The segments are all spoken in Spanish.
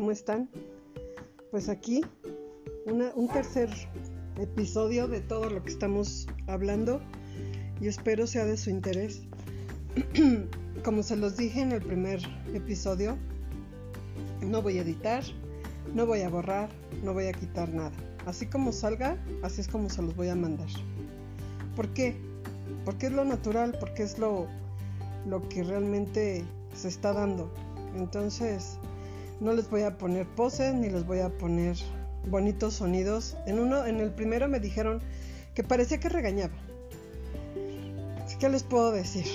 ¿cómo están? Pues aquí un tercer episodio de todo lo que estamos hablando y espero sea de su interés. Como se los dije en el primer episodio, no voy a editar, no voy a borrar, no voy a quitar nada. Así como salga, así es como se los voy a mandar. ¿Por qué? Porque es lo natural, porque es lo, lo que realmente se está dando. Entonces, no les voy a poner poses ni les voy a poner bonitos sonidos. En uno, en el primero me dijeron que parecía que regañaba. Que les puedo decir.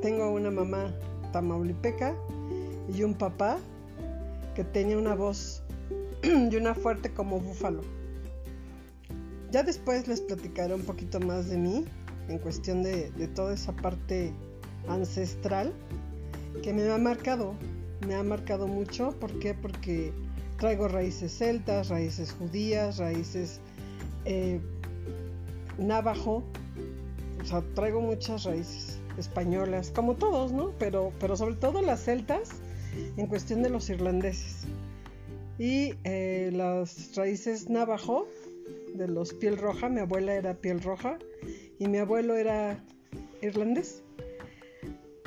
Tengo una mamá tamaulipeca y un papá que tenía una voz y una fuerte como búfalo. Ya después les platicaré un poquito más de mí en cuestión de, de toda esa parte ancestral que me ha marcado, me ha marcado mucho. ¿Por qué? Porque traigo raíces celtas, raíces judías, raíces eh, navajo, o sea, traigo muchas raíces españolas, como todos, ¿no? Pero, pero sobre todo las celtas en cuestión de los irlandeses. Y eh, las raíces navajo, de los piel roja, mi abuela era piel roja y mi abuelo era irlandés.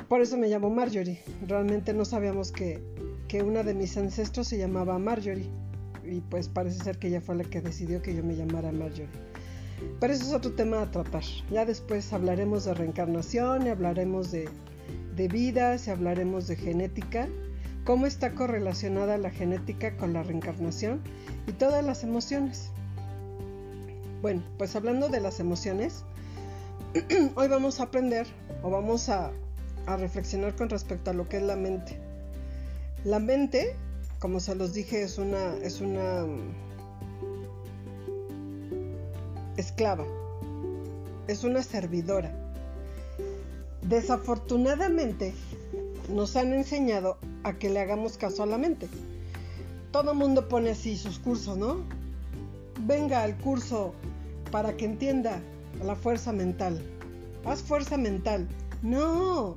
Por eso me llamo Marjorie. Realmente no sabíamos que, que una de mis ancestros se llamaba Marjorie. Y pues parece ser que ella fue la que decidió que yo me llamara Marjorie. Pero eso es otro tema a tratar. Ya después hablaremos de reencarnación y hablaremos de, de vidas y hablaremos de genética. Cómo está correlacionada la genética con la reencarnación y todas las emociones. Bueno, pues hablando de las emociones, hoy vamos a aprender o vamos a a reflexionar con respecto a lo que es la mente. La mente, como se los dije, es una, es una mm, esclava, es una servidora. Desafortunadamente, nos han enseñado a que le hagamos caso a la mente. Todo mundo pone así sus cursos, ¿no? Venga al curso para que entienda la fuerza mental. Haz fuerza mental. No,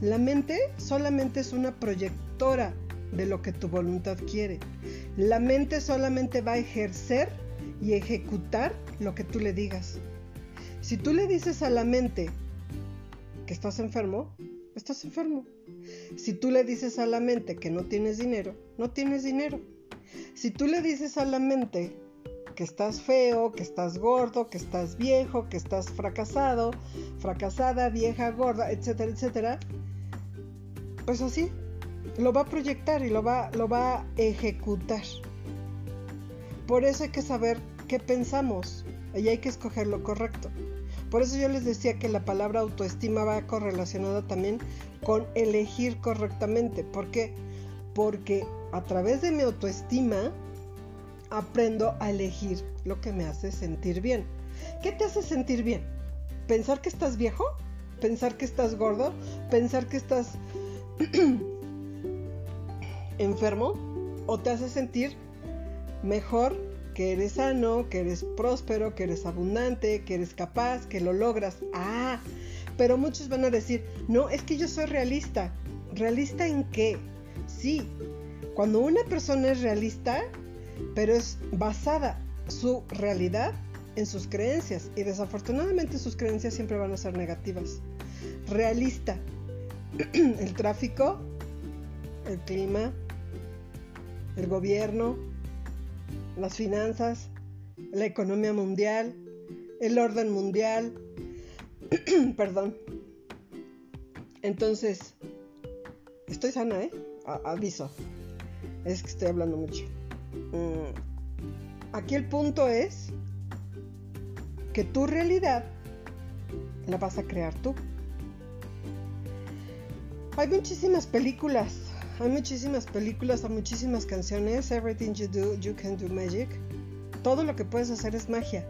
la mente solamente es una proyectora de lo que tu voluntad quiere. La mente solamente va a ejercer y ejecutar lo que tú le digas. Si tú le dices a la mente que estás enfermo, estás enfermo. Si tú le dices a la mente que no tienes dinero, no tienes dinero. Si tú le dices a la mente que estás feo, que estás gordo, que estás viejo, que estás fracasado, fracasada, vieja, gorda, etcétera, etcétera, pues así, lo va a proyectar y lo va, lo va a ejecutar. Por eso hay que saber qué pensamos y hay que escoger lo correcto. Por eso yo les decía que la palabra autoestima va correlacionada también con elegir correctamente. ¿Por qué? Porque a través de mi autoestima aprendo a elegir lo que me hace sentir bien. ¿Qué te hace sentir bien? ¿Pensar que estás viejo? ¿Pensar que estás gordo? ¿Pensar que estás enfermo? ¿O te hace sentir mejor que eres sano, que eres próspero, que eres abundante, que eres capaz, que lo logras? Ah, pero muchos van a decir, no, es que yo soy realista. ¿Realista en qué? Sí, cuando una persona es realista, pero es basada su realidad en sus creencias y desafortunadamente sus creencias siempre van a ser negativas. Realista, el tráfico, el clima, el gobierno, las finanzas, la economía mundial, el orden mundial, perdón. Entonces, estoy sana, ¿eh? aviso. Es que estoy hablando mucho. Mm, aquí el punto es que tu realidad la vas a crear tú. Hay muchísimas películas, hay muchísimas películas, hay muchísimas canciones. Everything you do, you can do magic. Todo lo que puedes hacer es magia.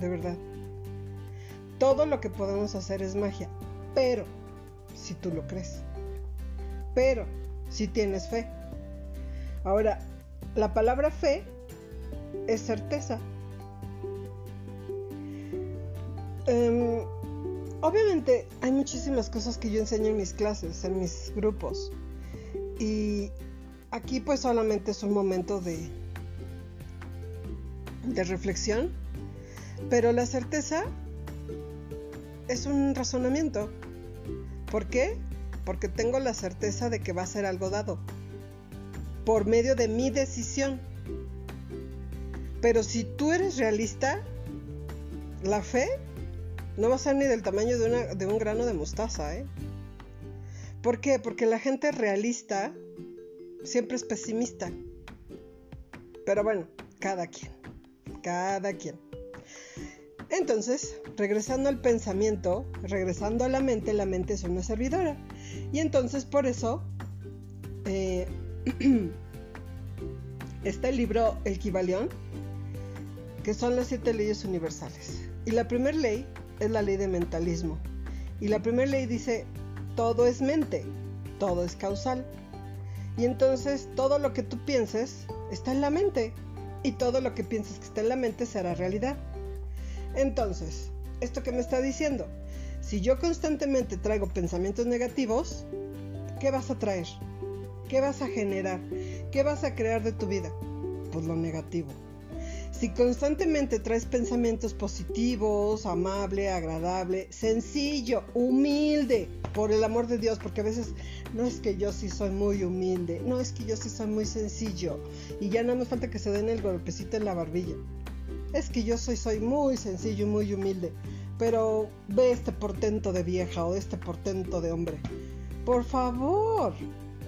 De verdad. Todo lo que podemos hacer es magia. Pero, si tú lo crees. Pero, si tienes fe. Ahora, la palabra fe es certeza. Em, obviamente hay muchísimas cosas que yo enseño en mis clases, en mis grupos. Y aquí pues solamente es un momento de, de reflexión, pero la certeza es un razonamiento. ¿Por qué? Porque tengo la certeza de que va a ser algo dado por medio de mi decisión. Pero si tú eres realista, la fe no va a ser ni del tamaño de, de un grano de mostaza, ¿eh? ¿Por qué? Porque la gente realista siempre es pesimista. Pero bueno, cada quien, cada quien. Entonces, regresando al pensamiento, regresando a la mente, la mente es una servidora. Y entonces por eso eh, está el libro El Kibalión, que son las siete leyes universales. Y la primera ley es la ley de mentalismo. Y la primera ley dice, todo es mente, todo es causal. Y entonces todo lo que tú pienses está en la mente. Y todo lo que pienses que está en la mente será realidad. Entonces, ¿esto que me está diciendo? Si yo constantemente traigo pensamientos negativos, ¿qué vas a traer? ¿Qué vas a generar? ¿Qué vas a crear de tu vida? Pues lo negativo. Si constantemente traes pensamientos positivos, amable, agradable, sencillo, humilde, por el amor de Dios, porque a veces no es que yo sí soy muy humilde, no es que yo sí soy muy sencillo y ya no me falta que se den el golpecito en la barbilla. Es que yo soy, soy muy sencillo y muy humilde, pero ve este portento de vieja o este portento de hombre. Por favor.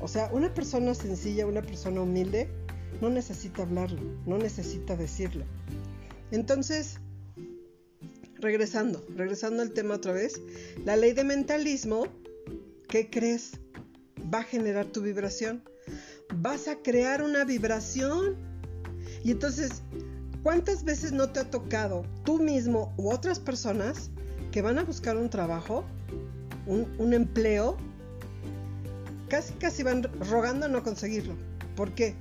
O sea, una persona sencilla, una persona humilde, no necesita hablarlo, no necesita decirlo. Entonces, regresando, regresando al tema otra vez, la ley de mentalismo, ¿qué crees? Va a generar tu vibración. Vas a crear una vibración. Y entonces, ¿cuántas veces no te ha tocado tú mismo u otras personas que van a buscar un trabajo, un, un empleo, casi casi van rogando no conseguirlo? ¿Por qué?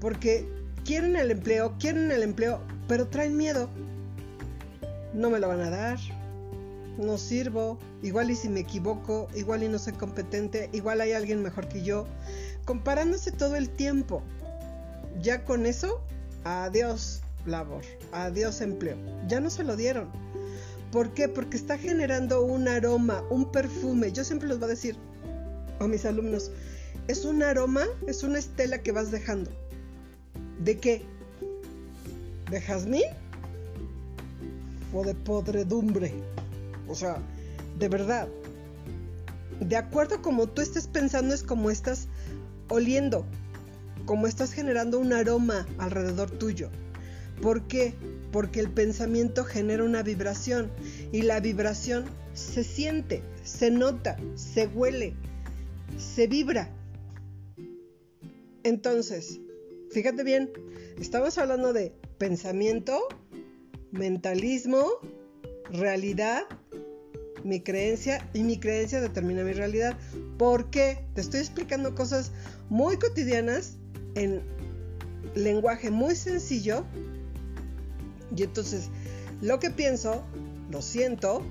Porque quieren el empleo, quieren el empleo, pero traen miedo. No me lo van a dar, no sirvo, igual y si me equivoco, igual y no soy competente, igual hay alguien mejor que yo. Comparándose todo el tiempo. Ya con eso, adiós labor, adiós empleo. Ya no se lo dieron. ¿Por qué? Porque está generando un aroma, un perfume. Yo siempre les voy a decir a mis alumnos, es un aroma, es una estela que vas dejando. ¿De qué? ¿De jazmín? ¿O de podredumbre? O sea, de verdad. De acuerdo como tú estés pensando es como estás oliendo, como estás generando un aroma alrededor tuyo. ¿Por qué? Porque el pensamiento genera una vibración y la vibración se siente, se nota, se huele, se vibra. Entonces, fíjate bien, estamos hablando de pensamiento, mentalismo, realidad, mi creencia y mi creencia determina mi realidad. ¿Por qué? Te estoy explicando cosas muy cotidianas en lenguaje muy sencillo. Y entonces, lo que pienso, lo siento,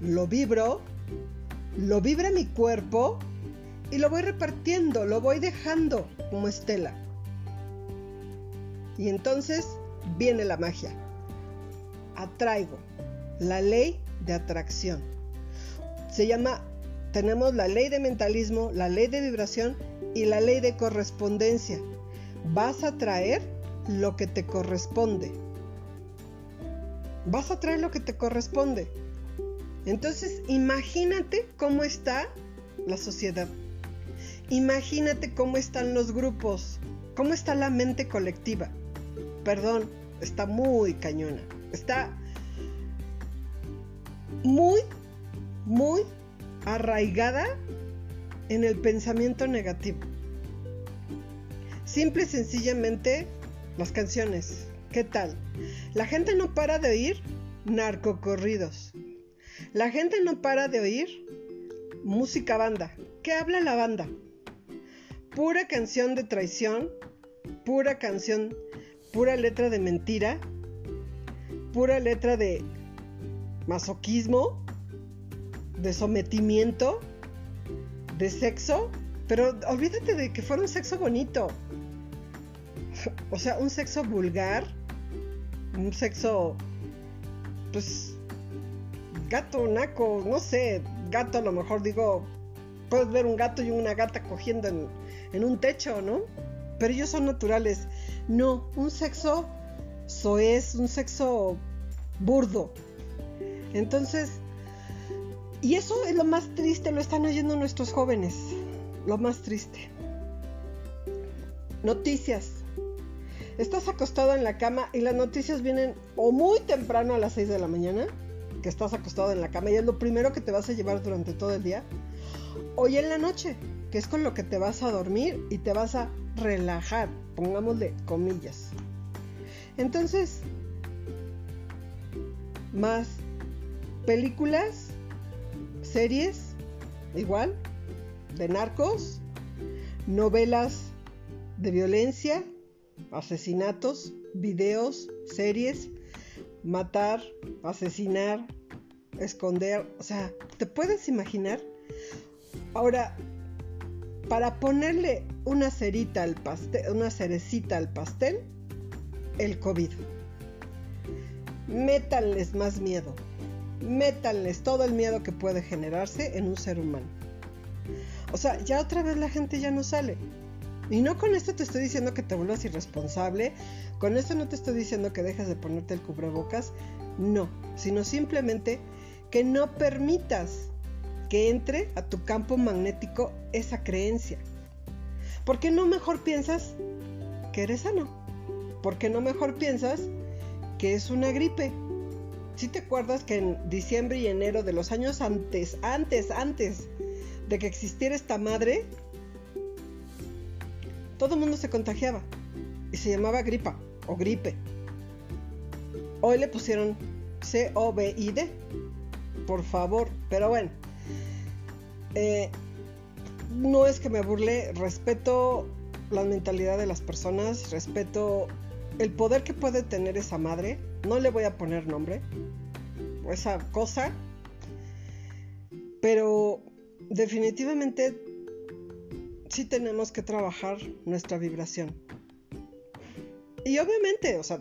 lo vibro, lo vibra mi cuerpo y lo voy repartiendo, lo voy dejando como estela. Y entonces viene la magia. Atraigo la ley de atracción. Se llama, tenemos la ley de mentalismo, la ley de vibración y la ley de correspondencia. Vas a traer lo que te corresponde. Vas a traer lo que te corresponde. Entonces, imagínate cómo está la sociedad. Imagínate cómo están los grupos, cómo está la mente colectiva. Perdón, está muy cañona. Está muy, muy arraigada en el pensamiento negativo. Simple y sencillamente las canciones. ¿Qué tal? La gente no para de oír narcocorridos. La gente no para de oír música banda. ¿Qué habla la banda? Pura canción de traición, pura canción, pura letra de mentira, pura letra de masoquismo, de sometimiento, de sexo Pero olvídate de que fuera un sexo bonito. O sea, un sexo vulgar. Un sexo. Pues. Gato, naco, no sé. Gato, a lo mejor digo. Puedes ver un gato y una gata cogiendo en, en un techo, ¿no? Pero ellos son naturales. No, un sexo soez, un sexo burdo. Entonces, y eso es lo más triste, lo están oyendo nuestros jóvenes. Lo más triste. Noticias. Estás acostado en la cama y las noticias vienen o muy temprano a las 6 de la mañana, que estás acostado en la cama y es lo primero que te vas a llevar durante todo el día, o en la noche, que es con lo que te vas a dormir y te vas a relajar, pongámosle comillas. Entonces, más películas series, igual, de narcos, novelas de violencia, asesinatos, videos, series, matar, asesinar, esconder, o sea, ¿te puedes imaginar? Ahora, para ponerle una cerita al pastel, una cerecita al pastel, el COVID. Métanles más miedo métanles todo el miedo que puede generarse en un ser humano. O sea, ya otra vez la gente ya no sale. Y no con esto te estoy diciendo que te vuelvas irresponsable, con esto no te estoy diciendo que dejes de ponerte el cubrebocas, no, sino simplemente que no permitas que entre a tu campo magnético esa creencia. ¿Por qué no mejor piensas que eres sano? ¿Por qué no mejor piensas que es una gripe? Si te acuerdas que en diciembre y enero de los años antes, antes, antes de que existiera esta madre, todo el mundo se contagiaba y se llamaba gripa o gripe. Hoy le pusieron C-O-V-I-D, por favor, pero bueno, eh, no es que me burle, respeto la mentalidad de las personas, respeto el poder que puede tener esa madre no le voy a poner nombre, esa cosa, pero definitivamente sí tenemos que trabajar nuestra vibración. Y obviamente, o sea,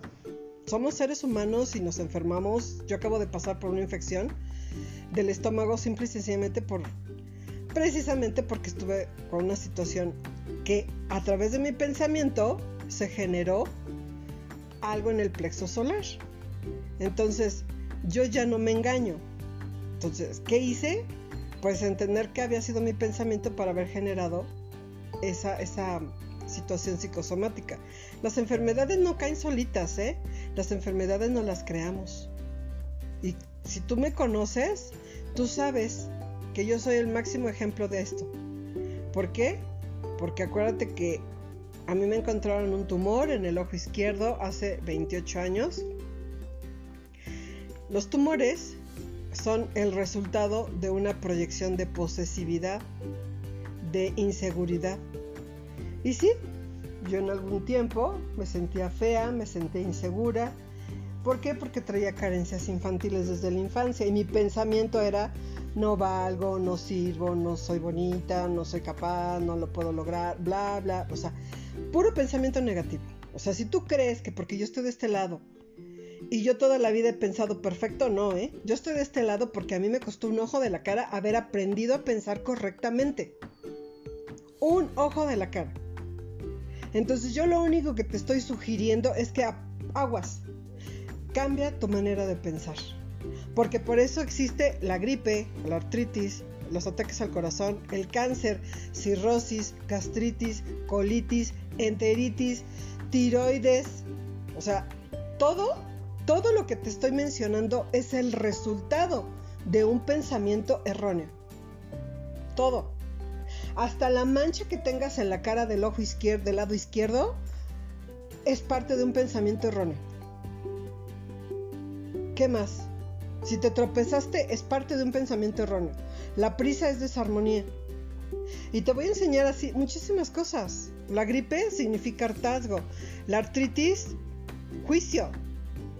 somos seres humanos y nos enfermamos. Yo acabo de pasar por una infección del estómago simple y sencillamente por precisamente porque estuve con una situación que a través de mi pensamiento se generó algo en el plexo solar. Entonces, yo ya no me engaño. Entonces, ¿qué hice? Pues entender que había sido mi pensamiento para haber generado esa, esa situación psicosomática. Las enfermedades no caen solitas, ¿eh? Las enfermedades no las creamos. Y si tú me conoces, tú sabes que yo soy el máximo ejemplo de esto. ¿Por qué? Porque acuérdate que a mí me encontraron un tumor en el ojo izquierdo hace 28 años los tumores son el resultado de una proyección de posesividad, de inseguridad. Y sí, yo en algún tiempo me sentía fea, me sentía insegura. ¿Por qué? Porque traía carencias infantiles desde la infancia y mi pensamiento era no valgo, no sirvo, no soy bonita, no soy capaz, no lo puedo lograr, bla, bla. O sea, puro pensamiento negativo. O sea, si tú crees que porque yo estoy de este lado y yo toda la vida he pensado perfecto, no, ¿eh? Yo estoy de este lado porque a mí me costó un ojo de la cara haber aprendido a pensar correctamente. Un ojo de la cara. Entonces yo lo único que te estoy sugiriendo es que aguas, cambia tu manera de pensar. Porque por eso existe la gripe, la artritis, los ataques al corazón, el cáncer, cirrosis, gastritis, colitis, enteritis, tiroides. O sea, todo todo lo que te estoy mencionando es el resultado de un pensamiento erróneo. Todo. Hasta la mancha que tengas en la cara del ojo izquierdo, del lado izquierdo, es parte de un pensamiento erróneo. ¿Qué más? Si te tropezaste, es parte de un pensamiento erróneo. La prisa es desarmonía. Y te voy a enseñar así muchísimas cosas. La gripe significa hartazgo. La artritis, juicio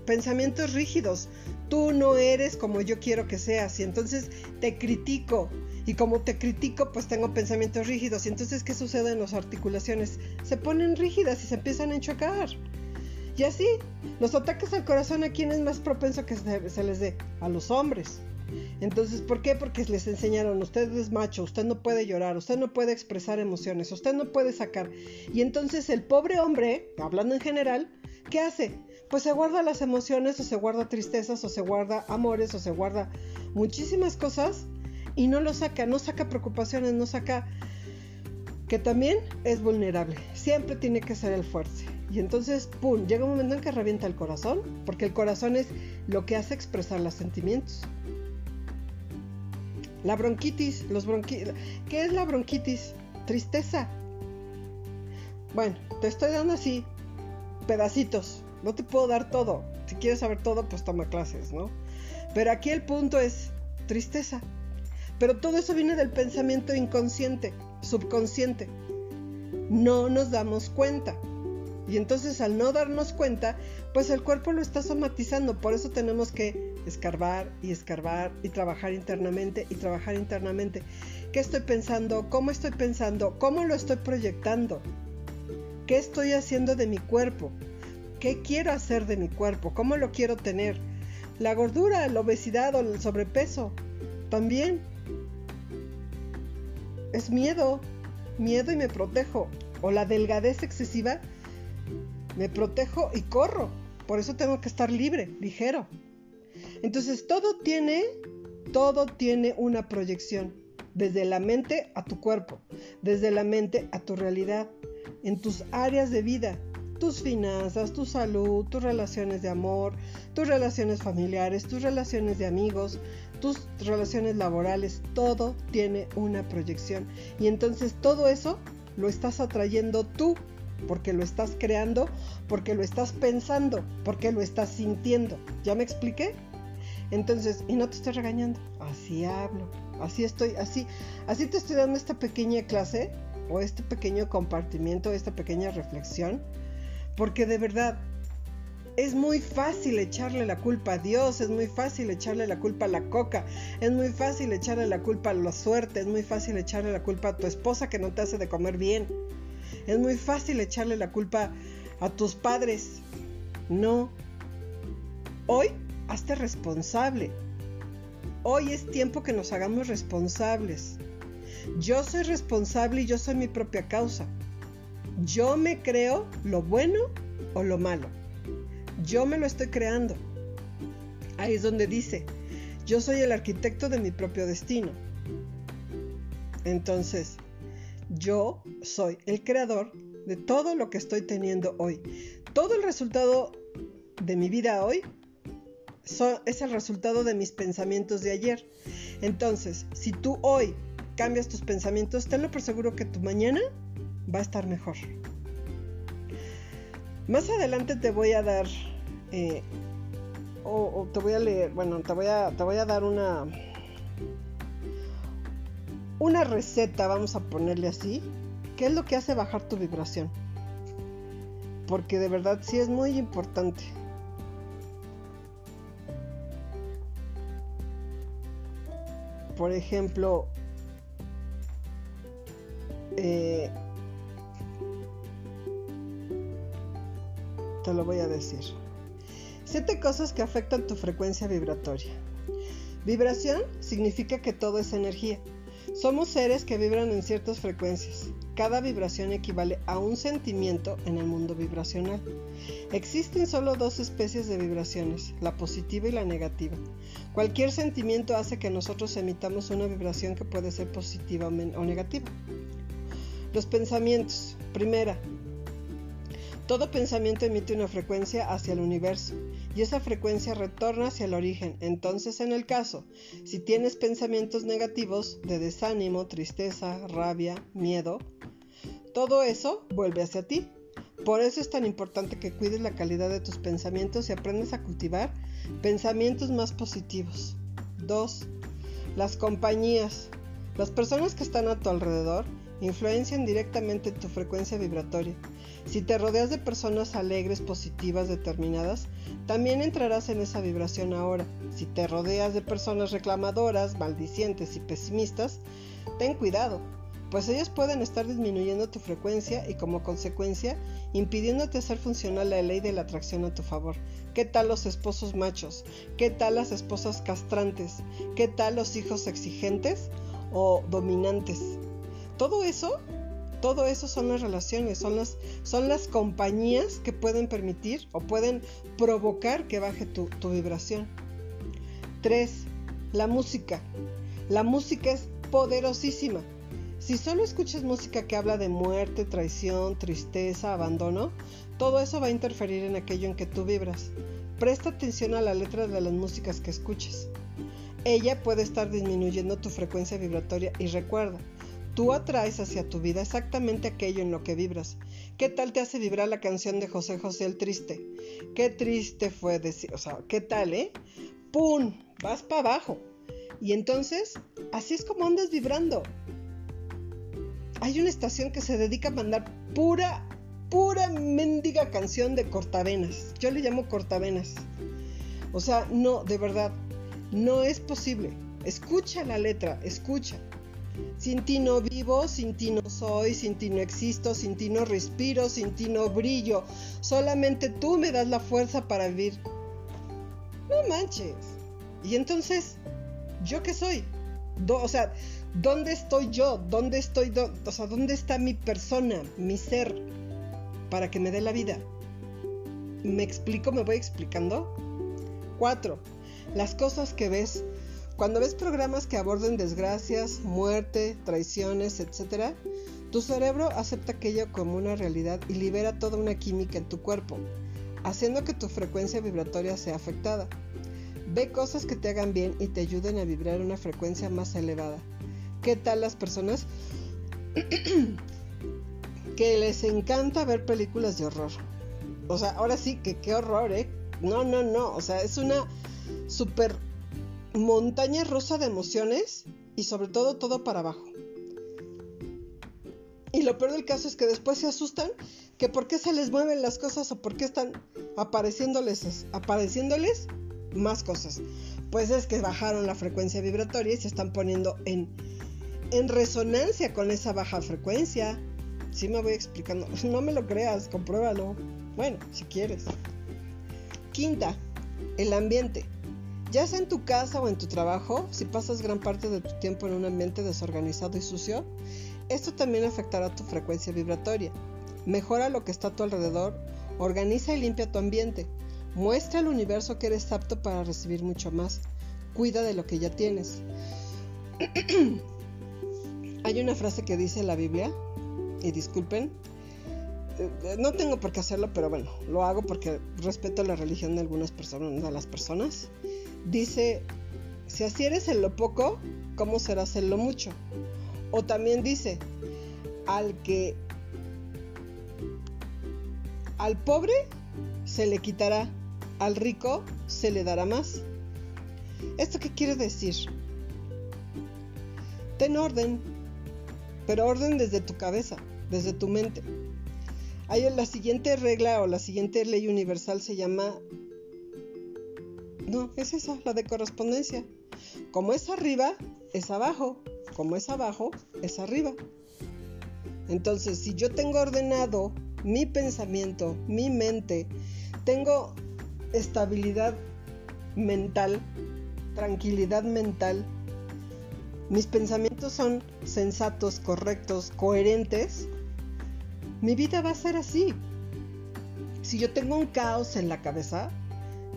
pensamientos rígidos. Tú no eres como yo quiero que seas y entonces te critico Y como te critico, pues tengo pensamientos rígidos. Y entonces, ¿qué sucede en las articulaciones? Se ponen rígidas y se empiezan a enchocar. Y así, los ataques al corazón, ¿a quién es más propenso que se, les dé? A los hombres. Entonces, ¿por qué? Porque les enseñaron, usted es macho, usted no puede llorar, usted no puede expresar emociones, usted no puede sacar. Y entonces el pobre hombre, hablando en general, ¿qué hace? Pues se guarda las emociones o se guarda tristezas o se guarda amores o se guarda muchísimas cosas y no lo saca, no saca preocupaciones, no saca que también es vulnerable. Siempre tiene que ser el fuerte. Y entonces, ¡pum!, llega un momento en que revienta el corazón, porque el corazón es lo que hace expresar los sentimientos. La bronquitis, los bronqui ¿qué es la bronquitis? Tristeza. Bueno, te estoy dando así pedacitos. No te puedo dar todo. Si quieres saber todo, pues toma clases, ¿no? Pero aquí el punto es tristeza. Pero todo eso viene del pensamiento inconsciente, subconsciente. No nos damos cuenta. Y entonces al no darnos cuenta, pues el cuerpo lo está somatizando. Por eso tenemos que escarbar y escarbar y trabajar internamente y trabajar internamente. ¿Qué estoy pensando? ¿Cómo estoy pensando? ¿Cómo lo estoy proyectando? ¿Qué estoy haciendo de mi cuerpo? ¿Qué quiero hacer de mi cuerpo? ¿Cómo lo quiero tener? La gordura, la obesidad o el sobrepeso. También es miedo, miedo y me protejo. O la delgadez excesiva, me protejo y corro. Por eso tengo que estar libre, ligero. Entonces todo tiene, todo tiene una proyección. Desde la mente a tu cuerpo, desde la mente a tu realidad, en tus áreas de vida, tus finanzas, tu salud, tus relaciones de amor, tus relaciones familiares, tus relaciones de amigos, tus relaciones laborales, todo tiene una proyección. Y entonces todo eso lo estás atrayendo tú, porque lo estás creando, porque lo estás pensando, porque lo estás sintiendo. ¿Ya me expliqué? Entonces, y no te estoy regañando, así hablo, así estoy, así, así te estoy dando esta pequeña clase o este pequeño compartimiento, esta pequeña reflexión, porque de verdad es muy fácil echarle la culpa a Dios, es muy fácil echarle la culpa a la coca, es muy fácil echarle la culpa a la suerte, es muy fácil echarle la culpa a tu esposa que no te hace de comer bien, es muy fácil echarle la culpa a tus padres. No. Hoy, hazte responsable. Hoy es tiempo que nos hagamos responsables. Yo soy responsable y yo soy mi propia causa. Yo me creo lo bueno o lo malo. Yo me lo estoy creando. Ahí es donde dice, yo soy el arquitecto de mi propio destino. Entonces, yo soy el creador de todo lo que estoy teniendo hoy. Todo el resultado de mi vida hoy es el resultado de mis pensamientos de ayer. Entonces, si tú hoy cambias tus pensamientos, tenlo por seguro que tu mañana va a estar mejor. Más adelante te voy a dar eh, o, te voy a leer, bueno, te voy a, te voy a dar una, una receta, vamos a ponerle así, ¿qué es lo que hace bajar tu vibración? Porque de verdad sí es muy importante. Por ejemplo, eh, te lo voy a decir. Siete cosas que afectan tu frecuencia vibratoria. Vibración significa que todo es energía. Somos seres que vibran en ciertas frecuencias. Cada vibración equivale a un sentimiento en el mundo vibracional. Existen solo dos especies de vibraciones, la positiva y la negativa. Cualquier sentimiento hace que nosotros emitamos una vibración que puede ser positiva o negativa. Los pensamientos. Primera, todo pensamiento emite una frecuencia hacia el universo y esa frecuencia retorna hacia el origen. Entonces, en el caso, si tienes pensamientos negativos de desánimo, tristeza, rabia, miedo, todo eso vuelve hacia ti. Por eso es tan importante que cuides la calidad de tus pensamientos y aprendas a cultivar pensamientos más positivos. 2. Las compañías. Las personas que están a tu alrededor influencian directamente tu frecuencia vibratoria. Si te rodeas de personas alegres, positivas, determinadas, también entrarás en esa vibración ahora. Si te rodeas de personas reclamadoras, maldicientes y pesimistas, ten cuidado, pues ellos pueden estar disminuyendo tu frecuencia y como consecuencia impidiéndote hacer funcionar la ley de la atracción a tu favor. ¿Qué tal los esposos machos? ¿Qué tal las esposas castrantes? ¿Qué tal los hijos exigentes o dominantes? Todo eso todo eso son las relaciones, son las, son las compañías que pueden permitir o pueden provocar que baje tu, tu vibración. 3. La música. La música es poderosísima. Si solo escuchas música que habla de muerte, traición, tristeza, abandono, todo eso va a interferir en aquello en que tú vibras. Presta atención a la letra de las músicas que escuches. Ella puede estar disminuyendo tu frecuencia vibratoria y recuerda, Tú atraes hacia tu vida exactamente aquello en lo que vibras. ¿Qué tal te hace vibrar la canción de José José el Triste? Qué triste fue decir, o sea, ¿qué tal, eh? ¡Pum! Vas para abajo. Y entonces, así es como andas vibrando. Hay una estación que se dedica a mandar pura, pura mendiga canción de cortavenas. Yo le llamo cortavenas. O sea, no, de verdad, no es posible. Escucha la letra, escucha. Sin ti no vivo, sin ti no soy, sin ti no existo, sin ti no respiro, sin ti no brillo. Solamente tú me das la fuerza para vivir. No manches. Y entonces, ¿yo qué soy? o sea, ¿dónde estoy yo? ¿Dónde estoy? o sea, ¿dónde está mi persona, mi ser, para que me dé la vida? ¿Me explico? ¿Me voy explicando? Cuatro, las cosas que ves cuando ves programas que aborden desgracias, muerte, traiciones, etc., tu cerebro acepta aquello como una realidad y libera toda una química en tu cuerpo, haciendo que tu frecuencia vibratoria sea afectada. Ve cosas que te hagan bien y te ayuden a vibrar una frecuencia más elevada. ¿Qué tal las personas que les encanta ver películas de horror? O sea, ahora sí que qué horror, ¿eh? No, no, no. O sea, es una super montaña rosa de emociones y sobre todo todo para abajo. Y lo peor del caso es que después se asustan que por qué se les mueven las cosas o por qué están apareciéndoles, apareciéndoles más cosas. Pues es que bajaron la frecuencia vibratoria y se están poniendo en, en resonancia con esa baja frecuencia. Si me voy explicando. No me lo creas, compruébalo. Bueno, si quieres. Quinta, el ambiente. Ya sea en tu casa o en tu trabajo, si pasas gran parte de tu tiempo en un ambiente desorganizado y sucio, esto también afectará tu frecuencia vibratoria. Mejora lo que está a tu alrededor, organiza y limpia tu ambiente, muestra al universo que eres apto para recibir mucho más, cuida de lo que ya tienes. Hay una frase que dice la Biblia, y disculpen, eh, no tengo por qué hacerlo, pero bueno, lo hago porque respeto la religión de algunas personas dice, si así eres en lo poco, ¿cómo serás en lo mucho? O también dice, al que, al pobre se le quitará, al rico se le dará más. ¿Esto qué quiere decir? Ten orden, pero orden desde tu cabeza, desde tu mente. Hay la siguiente regla o la siguiente ley universal se llama no, es esa, la de correspondencia. Como es arriba, es abajo. Como es abajo, es arriba. Entonces, si yo tengo ordenado mi pensamiento, mi mente, tengo estabilidad mental, tranquilidad mental, mis pensamientos son sensatos, correctos, coherentes, mi vida va a ser así. Si yo tengo un caos en la cabeza,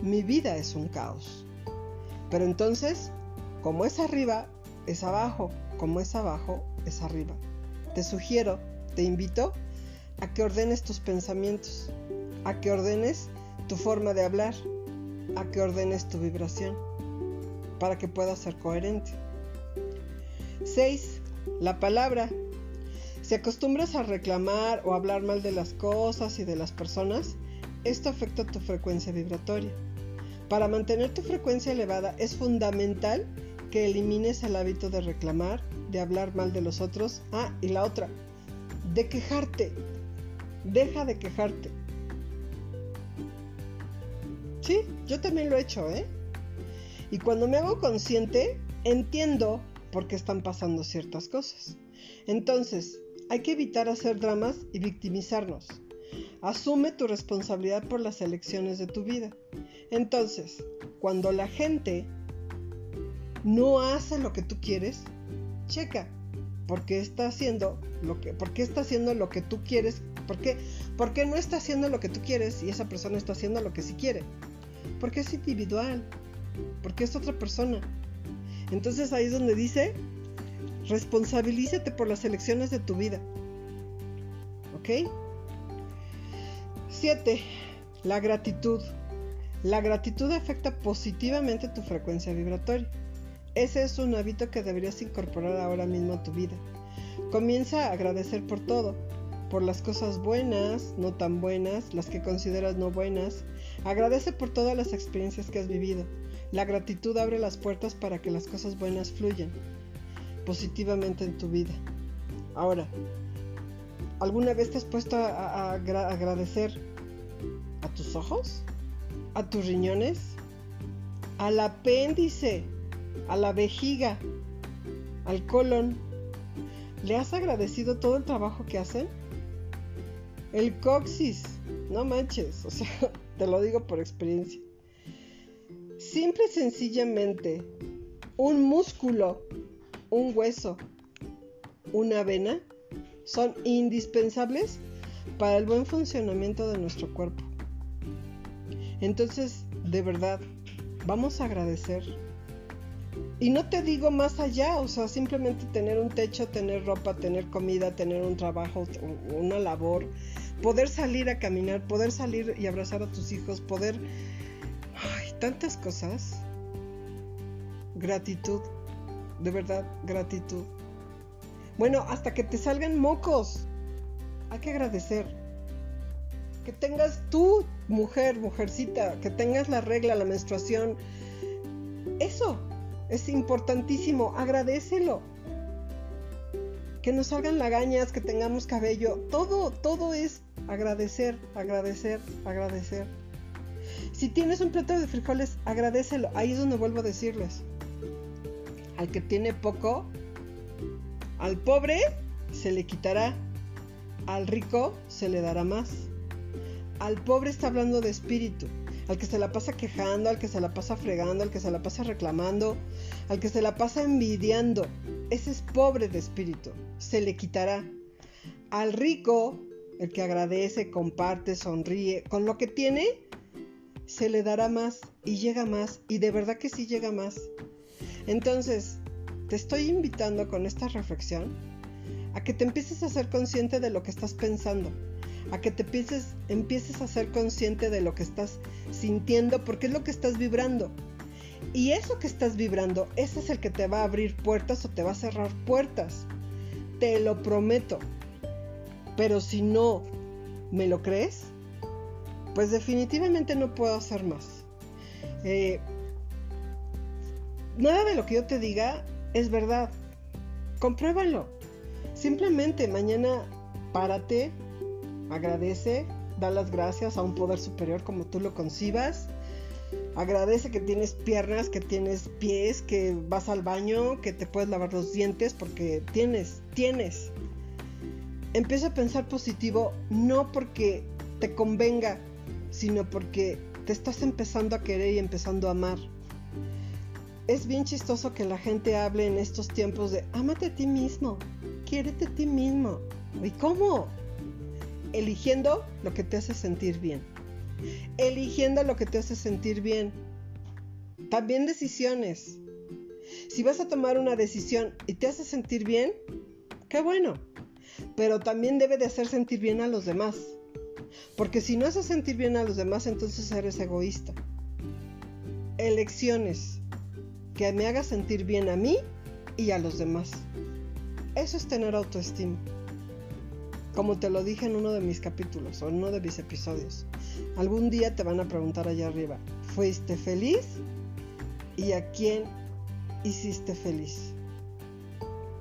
mi vida es un caos. Pero entonces, como es arriba, es abajo, como es abajo, es arriba. Te sugiero, te invito a que ordenes tus pensamientos, a que ordenes tu forma de hablar, a que ordenes tu vibración, para que puedas ser coherente. 6. La palabra. Si acostumbras a reclamar o hablar mal de las cosas y de las personas, esto afecta tu frecuencia vibratoria. Para mantener tu frecuencia elevada es fundamental que elimines el hábito de reclamar, de hablar mal de los otros. Ah, y la otra, de quejarte. Deja de quejarte. Sí, yo también lo he hecho, ¿eh? Y cuando me hago consciente, entiendo por qué están pasando ciertas cosas. Entonces, hay que evitar hacer dramas y victimizarnos. Asume tu responsabilidad por las elecciones de tu vida. Entonces, cuando la gente no hace lo que tú quieres, checa por qué está haciendo lo que, por qué está haciendo lo que tú quieres, por qué, por qué no está haciendo lo que tú quieres y esa persona está haciendo lo que sí quiere. Porque es individual, porque es otra persona. Entonces ahí es donde dice, responsabilízate por las elecciones de tu vida. ¿Ok? 7. La gratitud. La gratitud afecta positivamente tu frecuencia vibratoria. Ese es un hábito que deberías incorporar ahora mismo a tu vida. Comienza a agradecer por todo, por las cosas buenas, no tan buenas, las que consideras no buenas. Agradece por todas las experiencias que has vivido. La gratitud abre las puertas para que las cosas buenas fluyan positivamente en tu vida. Ahora, ¿alguna vez te has puesto a, agradecer a tus ojos? ¿A tus riñones? ¿Al apéndice? ¿A la vejiga? ¿Al colon? ¿Le has agradecido todo el trabajo que hacen? El coxis, no manches, o sea, te lo digo por experiencia. Simple y sencillamente, un músculo, un hueso, una vena son indispensables para el buen funcionamiento de nuestro cuerpo. Entonces, de verdad, vamos a agradecer. Y no te digo más allá, o sea, simplemente tener un techo, tener ropa, tener comida, tener un trabajo, una labor, poder salir a caminar, poder salir y abrazar a tus hijos, poder tantas cosas. Gratitud, de verdad, gratitud. Bueno, hasta que te salgan mocos. Hay que agradecer. Que tengas tú, mujer, mujercita, que tengas la regla, la menstruación. Eso es importantísimo. Agradecelo. Que nos salgan lagañas, que tengamos cabello. Todo, todo es agradecer, agradecer, agradecer. Si tienes un plato de frijoles, agradecelo. Ahí es donde vuelvo a decirles. Al que tiene poco, al pobre se le quitará. Al rico se le dará más. Al pobre está hablando de espíritu. Al que se la pasa quejando, al que se la pasa fregando, al que se la pasa reclamando, al que se la pasa envidiando. Ese es pobre de espíritu. Se le quitará. Al rico, el que agradece, comparte, sonríe, con lo que tiene, se le dará más y llega más y de verdad que sí llega más. Entonces, te estoy invitando con esta reflexión a que te empieces a ser consciente de lo que estás pensando, a que te empieces, empieces a ser consciente de lo que estás sintiendo porque es lo que estás vibrando. Y eso que estás vibrando, ese es el que te va a abrir puertas o te va a cerrar puertas. Te lo prometo. Pero si no me lo crees, pues definitivamente no puedo hacer más. Eh, nada de lo que yo te diga es verdad. Compruébalo. Simplemente mañana párate, agradece, da las gracias a un poder superior como tú lo concibas. Agradece que tienes piernas, que tienes pies, que vas al baño, que te puedes lavar los dientes porque tienes, tienes. Empieza a pensar positivo no porque te convenga, sino porque te estás empezando a querer y empezando a amar. Es bien chistoso que la gente hable en estos tiempos de ámate a ti mismo, quiérete a ti mismo. ¿Y cómo? Eligiendo lo que te hace sentir bien. Eligiendo lo que te hace sentir bien. También decisiones. Si vas a tomar una decisión y te hace sentir bien, qué bueno. Pero también debe de hacer sentir bien a los demás. Porque si no haces sentir bien a los demás, entonces eres egoísta. Elecciones que me haga sentir bien a mí y a los demás. Eso es tener autoestima. Como te lo dije en uno de mis capítulos o en uno de mis episodios, algún día te van a preguntar allá arriba, ¿fuiste feliz? ¿Y a quién hiciste feliz?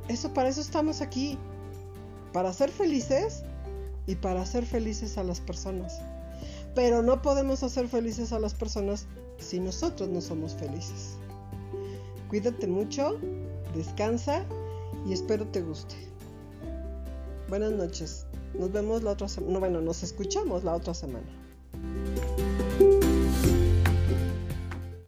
Eso para eso estamos aquí, para ser felices y para hacer felices a las personas. Pero no podemos hacer felices a las personas si nosotros no somos felices. Cuídate mucho, descansa y espero te guste. Buenas noches. Nos vemos la otra semana. No, bueno, nos escuchamos la otra semana.